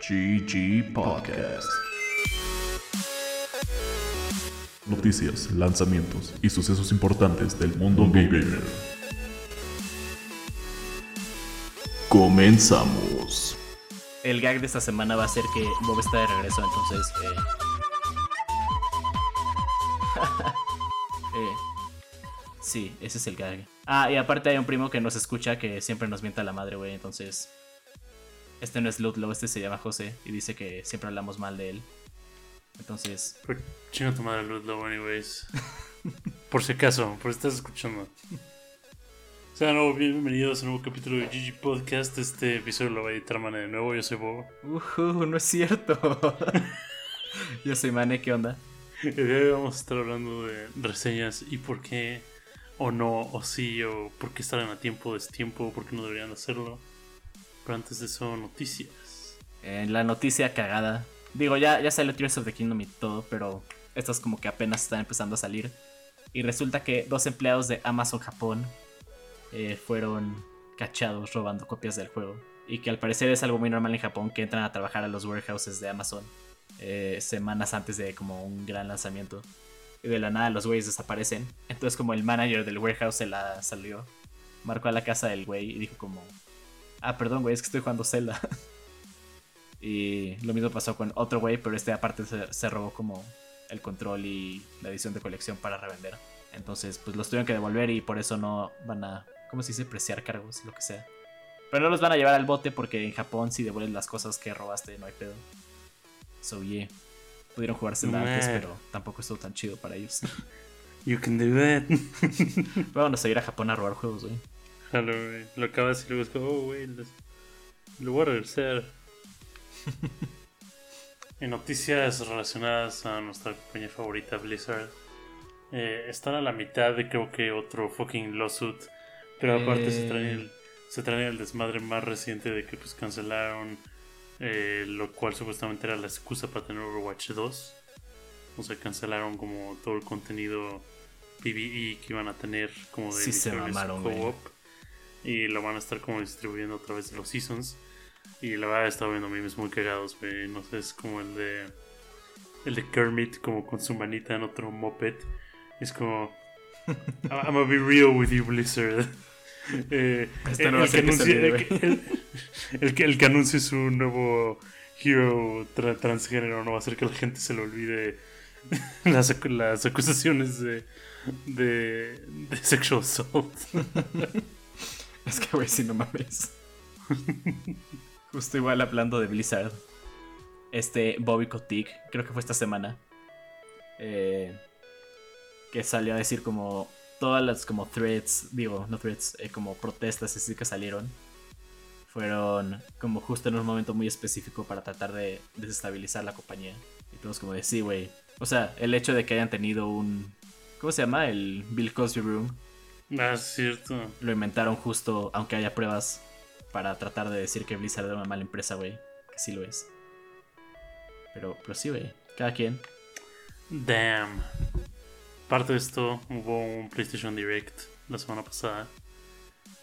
GG Podcast. Noticias, lanzamientos y sucesos importantes del mundo gamer. Comenzamos. El gag de esta semana va a ser que Bob está de regreso, entonces. Eh... eh, sí, ese es el gag. Ah, y aparte hay un primo que nos escucha que siempre nos mienta la madre, güey. Entonces. Este no es Ludlow, este se llama José. Y dice que siempre hablamos mal de él. Entonces. Chinga tu madre, Ludlow, anyways. por si acaso, por si estás escuchando. Sean nuevo, bienvenidos a un nuevo capítulo de GG Podcast. Este episodio lo va a editar Mane de nuevo. Yo soy Bob. Uh, no es cierto. Yo soy Mane, ¿qué onda? El día de hoy vamos a estar hablando de reseñas y por qué, o no, o sí, o por qué estarán a tiempo, destiempo, por qué no deberían hacerlo. Pero antes de eso, noticias. En la noticia cagada. Digo, ya, ya salió Tears of the Kingdom y todo, pero estas como que apenas están empezando a salir. Y resulta que dos empleados de Amazon Japón eh, fueron cachados robando copias del juego. Y que al parecer es algo muy normal en Japón que entran a trabajar a los warehouses de Amazon eh, semanas antes de como un gran lanzamiento. Y de la nada los güeyes desaparecen. Entonces como el manager del warehouse se la salió, marcó a la casa del güey y dijo como... Ah, perdón, güey, es que estoy jugando Zelda. y lo mismo pasó con otro güey, pero este aparte se, se robó como el control y la edición de colección para revender. Entonces, pues los tuvieron que devolver y por eso no van a, ¿cómo se dice? Preciar cargos, lo que sea. Pero no los van a llevar al bote porque en Japón si devuelven las cosas que robaste no hay pedo. So yeah. Pudieron jugarse antes, pero tampoco estuvo tan chido para ellos. You can do that. Vamos a ir a Japón a robar juegos, güey. Güey. Lo acabas y luego es como, oh, güey, lo voy a regresar. en noticias relacionadas a nuestra compañía favorita, Blizzard. Eh, están a la mitad de creo que otro fucking lawsuit. Pero aparte se traen el, se traen el desmadre más reciente de que pues cancelaron eh, lo cual supuestamente era la excusa para tener Overwatch 2. O sea, cancelaron como todo el contenido PvE que iban a tener como de Sí se mamaron, co-op. Y lo van a estar como distribuyendo a través de los seasons. Y la verdad he estado viendo memes muy cagados, güey. No sé, es como el de. El de Kermit, como con su manita en otro moped. Es como. I'm gonna be real with you, Blizzard. Eh, el, no el que anuncie, el, que- el- anuncie su nuevo hero tra- transgénero no va a hacer que la gente se le olvide las, acu- las acusaciones de, de, de sexual assault. Es que, güey, si no mames. Justo igual hablando de Blizzard. Este Bobby Kotick, creo que fue esta semana. eh, que salió a decir como todas las como threads, digo, no threads, eh, como protestas así que salieron. Fueron como justo en un momento muy específico para tratar de desestabilizar la compañía. Y todos como de sí, güey. O sea, el hecho de que hayan tenido un... ¿Cómo se llama? El Bill Cosby Room Ah, es cierto. lo inventaron justo, aunque haya pruebas, para tratar de decir que Blizzard era una mala empresa, güey. Que sí lo es. Pero, pero sí, güey. Cada quien. Damn. Parte de esto, hubo un PlayStation Direct la semana pasada.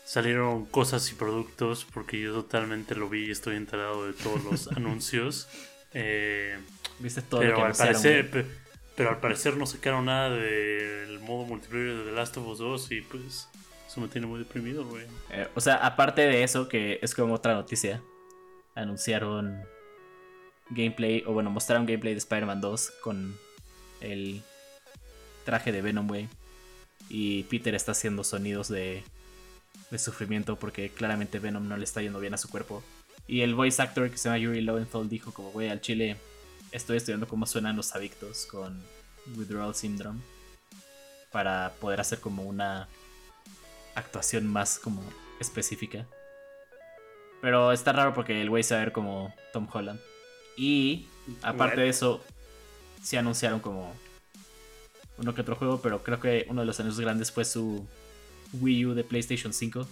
Salieron cosas y productos porque yo totalmente lo vi y estoy enterado de todos los anuncios. Eh, ¿Viste todo lo que pero, al parecer, pero al parecer no sacaron nada del modo multiplayer de The Last of Us 2 y pues eso me tiene muy deprimido, güey. Eh, o sea, aparte de eso, que es como otra noticia, anunciaron gameplay, o bueno, mostraron gameplay de Spider-Man 2 con el traje de Venom, güey. Y Peter está haciendo sonidos de, de sufrimiento porque claramente Venom no le está yendo bien a su cuerpo. Y el voice actor que se llama Yuri Lowenthal dijo como, güey, al chile estoy estudiando cómo suenan los adictos con Withdrawal Syndrome para poder hacer como una actuación más como específica. Pero está raro porque el güey se va a ver como Tom Holland. Y aparte de eso, sí anunciaron como uno que otro juego, pero creo que uno de los anuncios grandes fue su Wii U de PlayStation 5.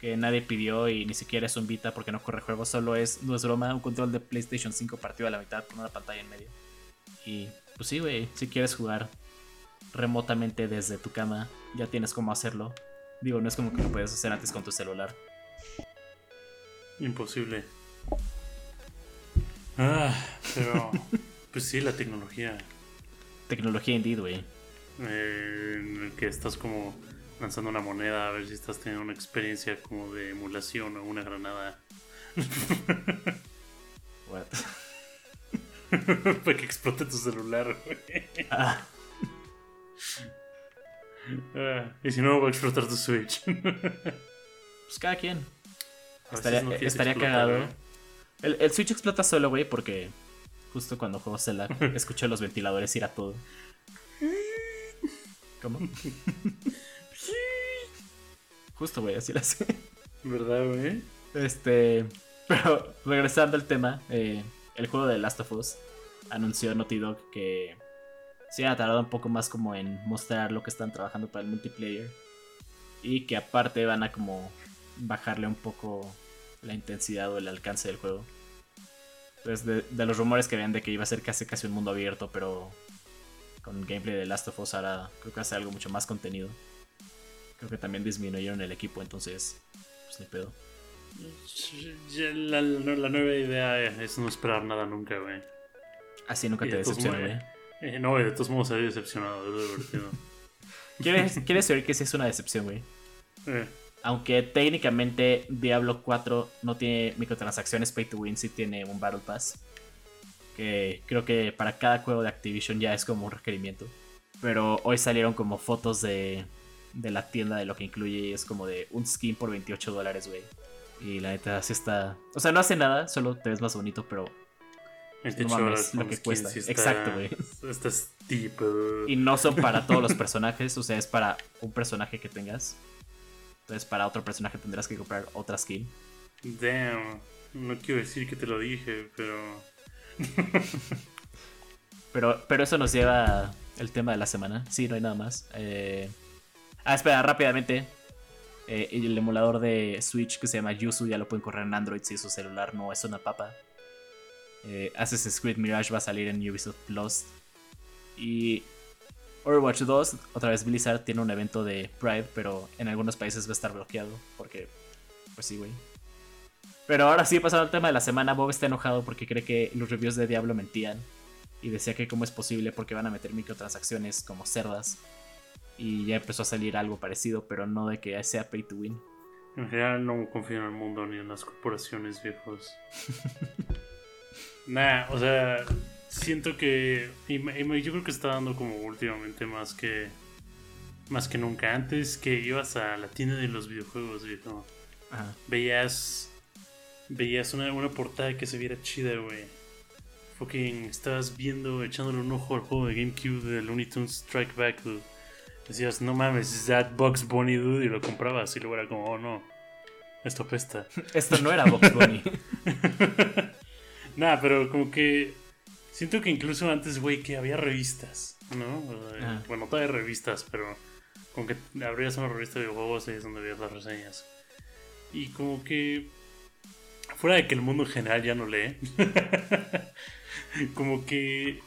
Que nadie pidió y ni siquiera es un Vita porque no corre juegos, solo es, no es broma, un control de PlayStation 5 partido a la mitad con una pantalla en medio. Y pues sí, güey, si quieres jugar remotamente desde tu cama, ya tienes cómo hacerlo. Digo, no es como que lo puedes hacer antes con tu celular. Imposible. Ah, pero. pues sí, la tecnología. Tecnología indeed, güey. eh, en el que estás como lanzando una moneda a ver si estás teniendo una experiencia como de emulación o una granada. Para que explote tu celular, güey. Ah, Ah, y si no, va a explotar tu Switch. pues cada quien. Estaría, no quieres estaría explotar, cagado. ¿eh? El, el Switch explota solo, güey, porque justo cuando juego Zelda escuché los ventiladores ir a todo. ¿Cómo? Justo, güey, así lo hace. ¿Verdad, güey? Este. Pero regresando al tema, eh, el juego de Last of Us anunció Naughty Dog que se ha tardado un poco más como en mostrar lo que están trabajando para el multiplayer. Y que aparte van a como bajarle un poco la intensidad o el alcance del juego. Entonces, de, de los rumores que ven de que iba a ser casi casi un mundo abierto, pero con gameplay de Last of Us ahora creo que hace algo mucho más contenido. Creo que también disminuyeron el equipo, entonces, pues ni pedo. La, la- la nueva idea es no esperar nada nunca, güey. Así nunca Y te decepciona, güey. Eh, no, y de todos modos salí decepcionado, es lo divertido. ¿Quieres, ¿Quieres oír que sí es una decepción, güey? Eh, Aunque técnicamente Diablo 4 no tiene microtransacciones pay to win, sí tiene un Battle Pass. Que creo que para cada juego de Activision ya es como un requerimiento. Pero hoy salieron como fotos de, de la tienda de lo que incluye y es como de un skin por 28 dólares, güey. Y la neta sí está... O sea, no hace nada, solo te ves más bonito, pero... 28 mames, horas lo que cuesta. sí está- Exacto, güey. Está steep. Y no son para todos los personajes, o sea, es para un personaje que tengas. Entonces para otro personaje tendrás que comprar otra skin. Damn. No quiero decir que te lo dije, pero. Pero, pero eso nos lleva al tema de la semana. Sí, no hay nada más. Eh, Ah, espera, rápidamente. Eh, el emulador de Switch que se llama Yuzu ya lo pueden correr en Android si su celular no es una papa. Eh, Assassin's Creed Mirage va a salir en Ubisoft Plus. Y Overwatch 2, otra vez Blizzard tiene un evento de Pride, pero en algunos países va a estar bloqueado. Porque, pues sí, güey. Pero ahora sí, pasando al tema de la semana, Bob está enojado porque cree que los reviews de Diablo mentían. Y decía que cómo es posible porque van a meter microtransacciones como cerdas. Y ya empezó a salir algo parecido, pero no de que sea pay to win. En general no confío en el mundo ni en las corporaciones viejos. nah, o sea, siento que. y yo creo que está dando como últimamente más que. Más que nunca. Antes que ibas a la tienda de los videojuegos, viejo. Ajá. Veías. Veías una, una portada que se viera chida, güey. Fucking estabas viendo, echándole un ojo al juego de GameCube de Looney Tunes Strike Back, dude. Decías, no mames, is that Bugs Bunny, dude, y lo comprabas. Y luego era como, oh no, esto apesta. Esto no era Box Bunny. Nah, pero como que. Siento que incluso antes, güey, que había revistas, ¿no? Ajá. Bueno, todavía hay revistas, pero como que abrías una revista de videojuegos y es donde veías las reseñas. Y como que. Fuera de que el mundo en general ya no lee. como que.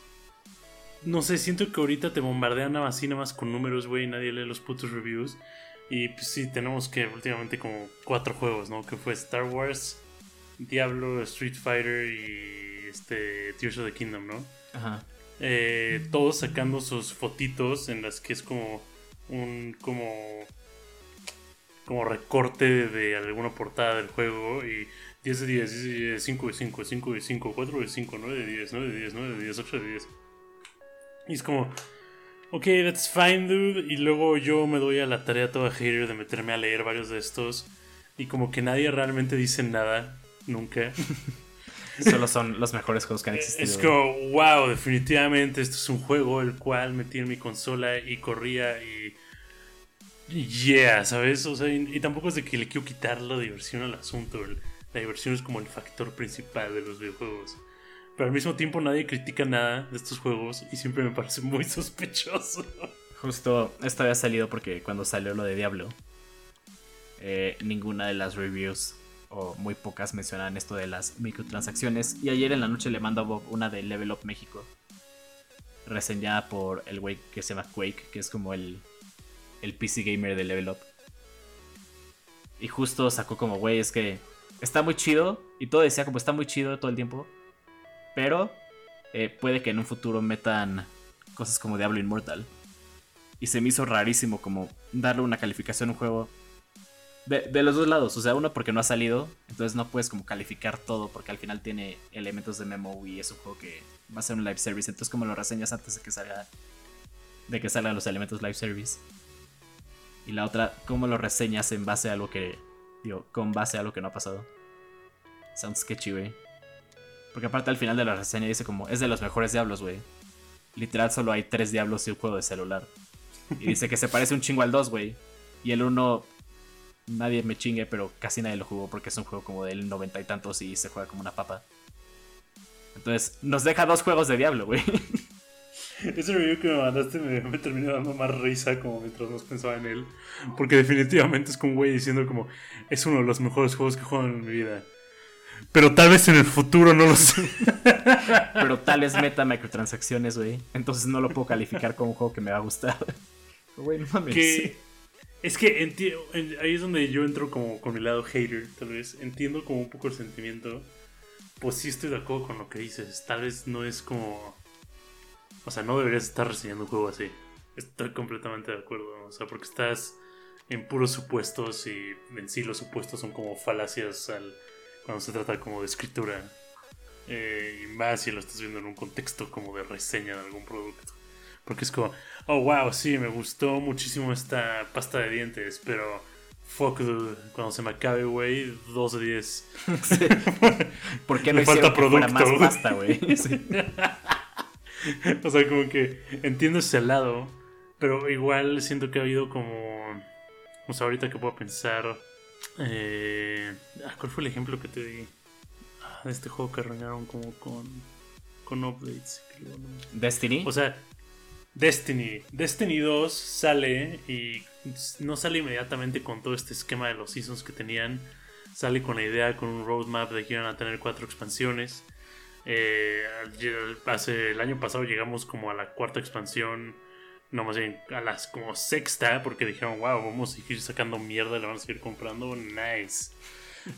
No sé, siento que ahorita te bombardean nada más así, nada más con números, güey, nadie lee los putos reviews. Y pues sí, tenemos que últimamente como cuatro juegos, ¿no? Que fue Star Wars, Diablo, Street Fighter y este Tears of the Kingdom, ¿no? Ajá. Eh, todos sacando sus fotitos en las que es como un como como recorte de alguna portada del juego y 10 de 10, 10 de 10, 5 de 5, 5 de 5, 4 de 5, 9 de 10, 9 de 10, 9 de 10, 8 de 10. Y es como, ok, that's fine, dude. Y luego yo me doy a la tarea toda hater de meterme a leer varios de estos. Y como que nadie realmente dice nada, nunca. Solo son los mejores juegos que han existido. Es como, wow, definitivamente esto es un juego el cual metí en mi consola y corría y. Yeah, ¿sabes? O sea, y, y tampoco es de que le quiero quitar la diversión al asunto. la diversión es como el factor principal de los videojuegos. Pero al mismo tiempo nadie critica nada de estos juegos y siempre me parece muy sospechoso. Justo esto había salido porque cuando salió lo de Diablo, eh, ninguna de las reviews o muy pocas mencionaban esto de las microtransacciones. Y ayer en la noche le mando a Bob una de Level Up México, reseñada por el güey que se llama Quake, que es como el, el PC gamer de Level Up. Y justo sacó como, güey, es que está muy chido. Y todo decía como está muy chido todo el tiempo. Pero eh, puede que en un futuro metan cosas como Diablo Immortal. Y se me hizo rarísimo como darle una calificación a un juego de, los dos lados. O sea, uno porque no ha salido, entonces no puedes como calificar todo porque al final tiene elementos de memo y es un juego que va a ser un live service. Entonces como lo reseñas antes de que salga de que salgan los elementos live service. Y la otra, cómo lo reseñas en base a algo que digo, con base a algo que no ha pasado. Sounds sketchy, güey. Porque aparte al final de la reseña dice como, es de los mejores diablos, güey. Literal solo hay tres diablos y un juego de celular. Y dice que se parece un chingo al 2, güey. Y el 1, nadie me chingue, pero casi nadie lo jugó porque es un juego como del noventa y tantos y se juega como una papa. Entonces, nos deja dos juegos de diablo, güey. Ese review que me mandaste me, terminó dando más risa como mientras nos pensaba en él. Porque definitivamente es como un güey diciendo como es uno de los mejores juegos que juego en mi vida. Pero tal vez en el futuro no lo sé. Pero tal vez meta microtransacciones, güey. Entonces no lo puedo calificar como un juego que me va a gustar. Güey, no mames. es que ahí es donde yo entro como con mi lado hater, tal vez. Entiendo como un poco el sentimiento. Pues sí estoy de acuerdo con lo que dices. Tal vez no es como... O sea, no deberías estar reseñando un juego así. Estoy completamente de acuerdo. O sea, porque estás en puros supuestos y en sí los supuestos son como falacias al cuando se trata como de escritura. Eh, y más si lo estás viendo en un contexto como de reseña de algún producto. Porque es como, oh wow, sí, me gustó muchísimo esta pasta de dientes, pero fuck, cuando se me acabe, güey, 2 de 10. ¿Por qué no me falta producto? más pasta, güey? o sea, como que entiendo ese lado, pero igual siento que ha habido como. O sea, ahorita que puedo pensar eh, ¿Cuál fue el ejemplo que te di? Ah, de este juego que arruinaron como con, con updates. ¿Destiny? O sea, Destiny. Destiny 2 sale y no sale inmediatamente con todo este esquema de los seasons que tenían. Sale con la idea, con un roadmap de que iban a tener cuatro expansiones. Eh, hace, el año pasado llegamos como a la cuarta expansión no más bien a las como sexta, porque dijeron, wow, vamos a seguir sacando mierda, la van a seguir comprando, nice.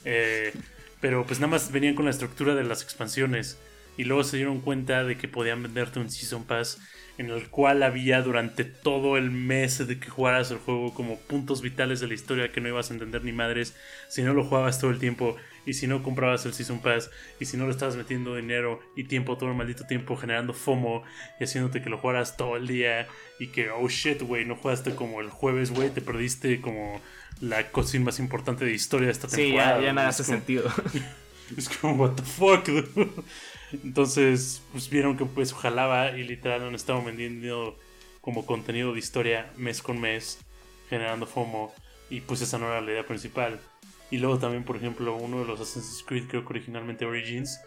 Eh, pero pues nada más venían con la estructura de las expansiones y luego se dieron cuenta de que podían venderte un Season Pass en el cual había durante todo el mes de que jugaras el juego como puntos vitales de la historia que no ibas a entender ni madres si no lo jugabas todo el tiempo y si no comprabas el Season Pass y si no le estabas metiendo dinero y tiempo todo el maldito tiempo generando FOMO y haciéndote que lo jugaras todo el día y que oh shit güey no jugaste como el jueves güey te perdiste como la cocina más importante de historia de esta temporada. Sí, ya, nada hace sentido. Es como what the fuck. Entonces, pues vieron que pues jalaba y literal han estado vendiendo como contenido de historia mes con mes, generando FOMO. Y pues esa no era la idea principal. Y luego también, por ejemplo, uno de los Assassin's Creed, creo que originalmente Origins,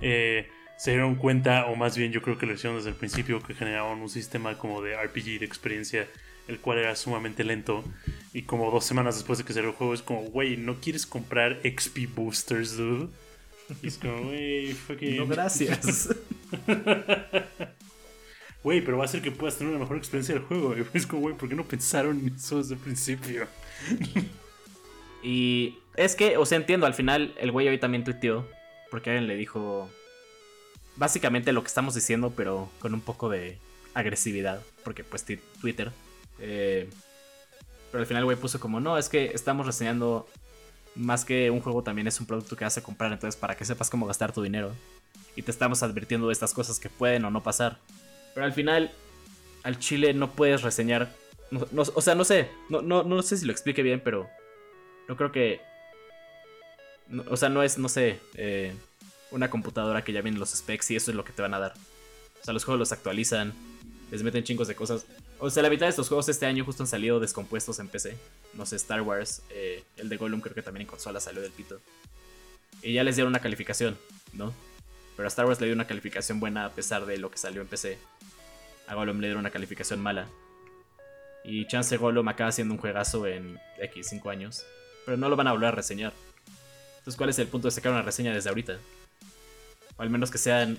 eh, se dieron cuenta, o más bien yo creo que lo hicieron desde el principio, que generaban un sistema como de RPG de experiencia, el cual era sumamente lento. Y como dos semanas después de que salió el juego, es como, güey, ¿no quieres comprar XP boosters, dude? Y es como, güey, fucking. No, gracias. Güey, pero va a ser que puedas tener una mejor experiencia del juego. Es como, güey, ¿por qué no pensaron en eso desde el principio? y es que, o sea, entiendo, al final el güey hoy también tuiteó. Porque alguien le dijo. Básicamente lo que estamos diciendo, pero con un poco de agresividad. Porque, pues, Twitter. Eh, pero al final el güey puso como: No, es que estamos reseñando más que un juego también es un producto que hace comprar, entonces para que sepas cómo gastar tu dinero. Y te estamos advirtiendo de estas cosas que pueden o no pasar. Pero al final, al chile no puedes reseñar. o sea, no sé, no, no, no sé si lo explique bien, pero no creo que... o sea, no es, no sé, eh, una computadora que ya viene los specs y eso es lo que te van a dar. O sea, los juegos los actualizan, les meten chingos de cosas. O sea, la mitad de estos juegos este año justo han salido descompuestos en PC. No sé, Star Wars, eh, el de Gollum creo que también en consola salió del pito. Y ya les dieron una calificación, ¿no? Pero a Star Wars le dio una calificación buena a pesar de lo que salió en PC. A Gollum le dieron una calificación mala. Y Chance Gollum acaba siendo un juegazo en X 5 años. Pero no lo van a volver a reseñar. Entonces, ¿cuál es el punto de sacar una reseña desde ahorita? O al menos que sean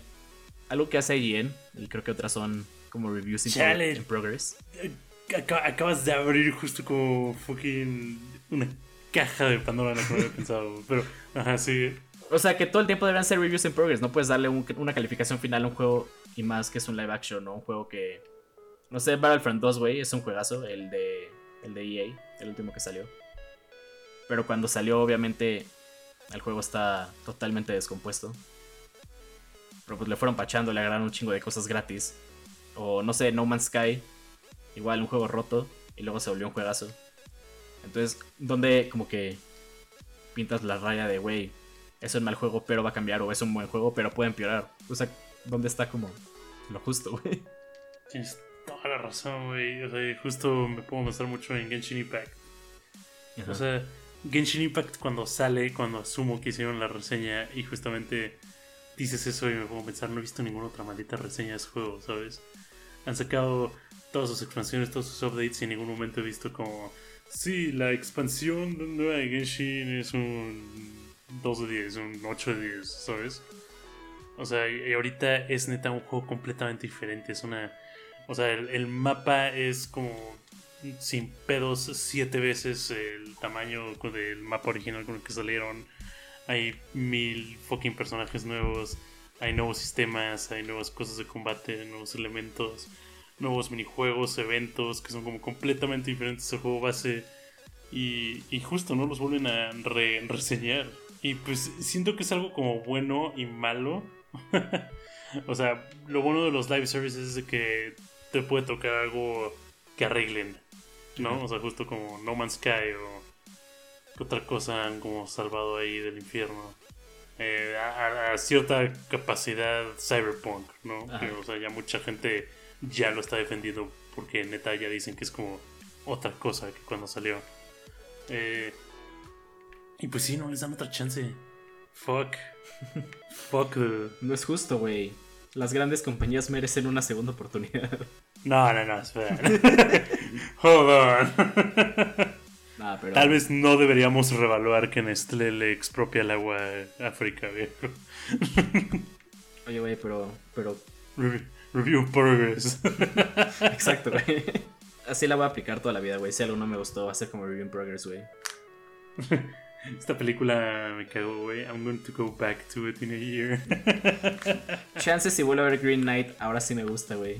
algo que hace IGN. Y creo que otras son como reviews in, progress. acabas de abrir justo como fucking una caja de Pandora, no había pensado. Pero, ajá, sí. O sea, que todo el tiempo deberían ser reviews in progress. No puedes darle un- una calificación final a un juego y más que es un live action, ¿no? Un juego que. No sé, Battlefront 2, güey, es un juegazo, el de. El de EA, el último que salió. Pero cuando salió, obviamente, el juego está totalmente descompuesto. Pero pues le fueron pachando, le agarraron un chingo de cosas gratis. O no sé, No Man's Sky. Igual un juego roto. Y luego se volvió un juegazo. Entonces, donde como que pintas la raya de, güey, es un mal juego, pero va a cambiar, o es un buen juego, pero puede empeorar. O sea, ¿dónde está como lo justo, güey? Tienes toda la razón, güey. O sea, justo me puedo mostrar mucho en Genshin Impact. Ajá. O sea, Genshin Impact cuando sale, cuando asumo que hicieron la reseña y justamente dices eso y me pongo a pensar, no he visto ninguna otra maldita reseña de ese juego, ¿sabes? Han sacado todas sus expansiones, todos sus updates y en ningún momento he visto como, sí, la expansión nueva de Genshin es un 2 de 10, un 8 de 10, ¿sabes? O sea, y ahorita es neta un juego completamente diferente, es una... O sea, el, el mapa es como sin pedos siete veces el tamaño del mapa original con el que salieron. Hay mil fucking personajes nuevos, hay nuevos sistemas, hay nuevas cosas de combate, nuevos elementos, nuevos minijuegos, eventos que son como completamente diferentes al juego base. Y, y justo, ¿no? Los vuelven a re- reseñar. Y pues siento que es algo como bueno y malo. o sea, lo bueno de los live services es de que te puede tocar algo que arreglen. ¿No? O sea, justo como No Man's Sky o que otra cosa han como salvado ahí del infierno. Eh, a, cierta capacidad cyberpunk, ¿no? Que, o sea, ya mucha gente ya lo está defendiendo porque neta ya dicen que es como otra cosa que cuando salió. Eh, y pues sí, no les dan otra chance. Fuck. Fuck. No es justo, güey. Las grandes compañías merecen una segunda oportunidad. No, no, no, espera. Hold on. Pero. Tal vez no deberíamos revaluar que Nestlé le expropia el agua a África, viejo. Oye, güey, pero. Pero. Review, review progress. Exacto, güey. Así la voy a aplicar toda la vida, güey. Si algo no me gustó, va a ser como Review in Progress, güey. Esta película me cagó, güey. I'm going to go back to it in a year. Chances si vuelvo a ver Green Knight, ahora sí me gusta, güey.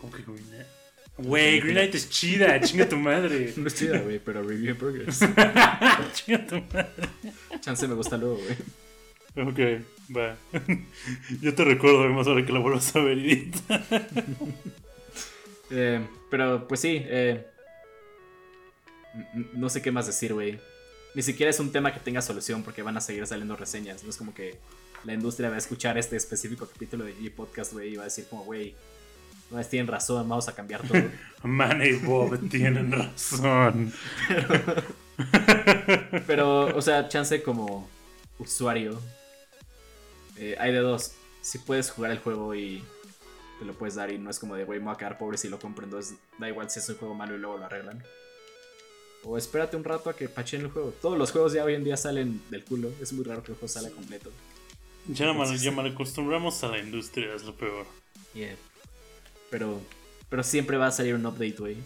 ¿Cómo que Green Knight? Güey, Green Knight es chida, chinga tu madre. No es chida, güey, pero Review in Progress. chinga tu madre. Chance me gusta luego, güey. Ok, va. Yo te recuerdo además ahora que la vuelvas a ver, Edith. Eh, pero, pues sí, eh, no sé qué más decir, güey. Ni siquiera es un tema que tenga solución porque van a seguir saliendo reseñas. No es como que la industria va a escuchar este específico capítulo de G-Podcast, güey, y va a decir como, güey, no, tienen razón, vamos a cambiar todo. Man y Bob tienen razón. Pero, o sea, chance como usuario. eh, hay de dos. Si puedes jugar el juego y te lo puedes dar y no es como de, güey, me voy a quedar pobre si lo compro, entonces da igual si es un juego malo y luego lo arreglan. O espérate un rato a que pachen el juego. Todos los juegos ya hoy en día salen del culo. Es muy raro que el juego salga completo. Ya mal, ya mal acostumbramos a la industria, es lo peor. Yeah. Pero, pero siempre va a salir un update, güey.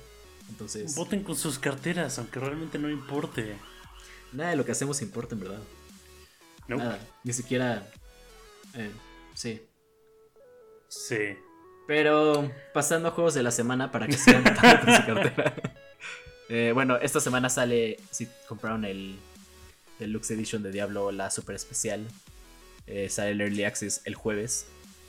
Entonces, Voten con sus carteras, aunque realmente no importe. nada de lo que hacemos importa, en verdad. No. Nada. Ni siquiera... eh, sí. Sí. Pero pasando a juegos de la semana para que sigan notando con su cartera. Eh, bueno, esta semana sale, si compraron el Deluxe Edition de Diablo, la super especial, eh, sale el Early Access el jueves.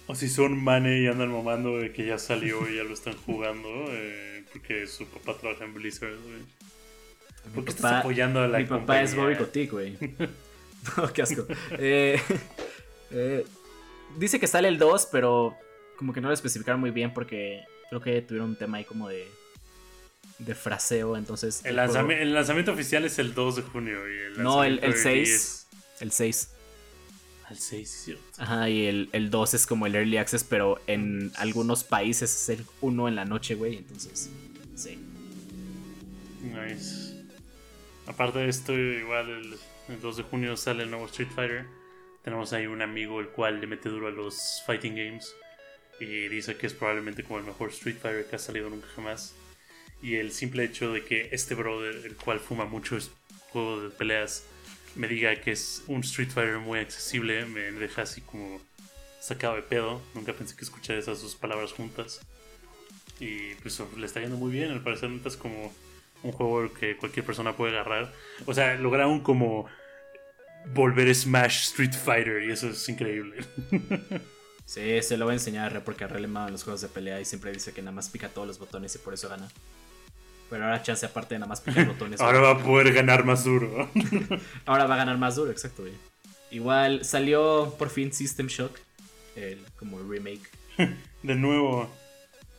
O si son mane y andan mamando de que ya salió y ya lo están jugando, eh, porque su papá trabaja en Blizzard, güey. ¿Por qué estás papá- apoyando a la Mi papá es? Bobby Kotick, güey. no, qué asco. Eh, eh, dice que sale el 2, pero como que no lo especificaron muy bien porque creo que tuvieron un tema ahí como de, de fraseo, entonces... El, juego- lanzami- el lanzamiento oficial es el 2 de junio. Y el No, el, el early 6. es- El 6. Al 6, cierto. Ajá, y el, el 2 es como el Early Access, pero en algunos países es el 1 en la noche, güey. Entonces, sí. Nice. Aparte de esto, igual el, el 2 de junio sale el nuevo Street Fighter. Tenemos ahí un amigo el cual le mete duro a los fighting games. Y dice que es probablemente como el mejor Street Fighter que ha salido nunca jamás. Y el simple hecho de que este brother, el cual fuma mucho es- juego de peleas, me diga que es un Street Fighter muy accesible me deja así como sacado de pedo. Nunca pensé que escuchar esas dos palabras juntas. Y pues le está yendo muy bien. Al parecer neta es como un juego que cualquier persona puede agarrar. O sea, lograron como volver Smash Street Fighter y eso es increíble. Sí, se lo voy a enseñar a Re porque a Re le en los juegos de pelea y siempre dice que nada más pica todos los botones y por eso gana. Pero ahora chance aparte de nada más picar botones. ahora va a poder ganar más duro. ahora va a ganar más duro, exacto, güey. Igual salió por fin System Shock, el como remake. De nuevo,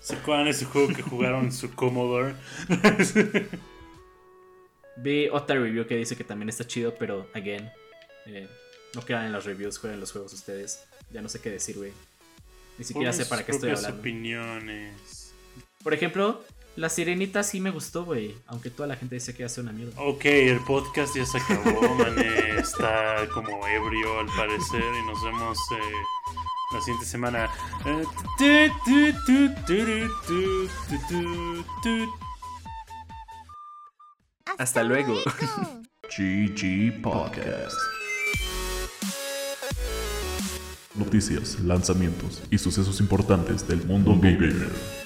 ¿se acuerdan ese juego que jugaron en su Commodore? Vi otra review que dice que también está chido, pero again, eh, no quedan en las reviews, jueguen los juegos ustedes. Ya no sé qué decir, güey. Ni siquiera sé para qué estoy hablando. opiniones. Por ejemplo, la sirenita sí me gustó, güey. Aunque toda la gente dice que hace una mierda. Ok, el podcast ya se acabó, man. Está como ebrio al parecer. Y nos vemos eh, la siguiente semana. Hasta luego. GG Podcast. Noticias, lanzamientos y sucesos importantes del mundo gamer.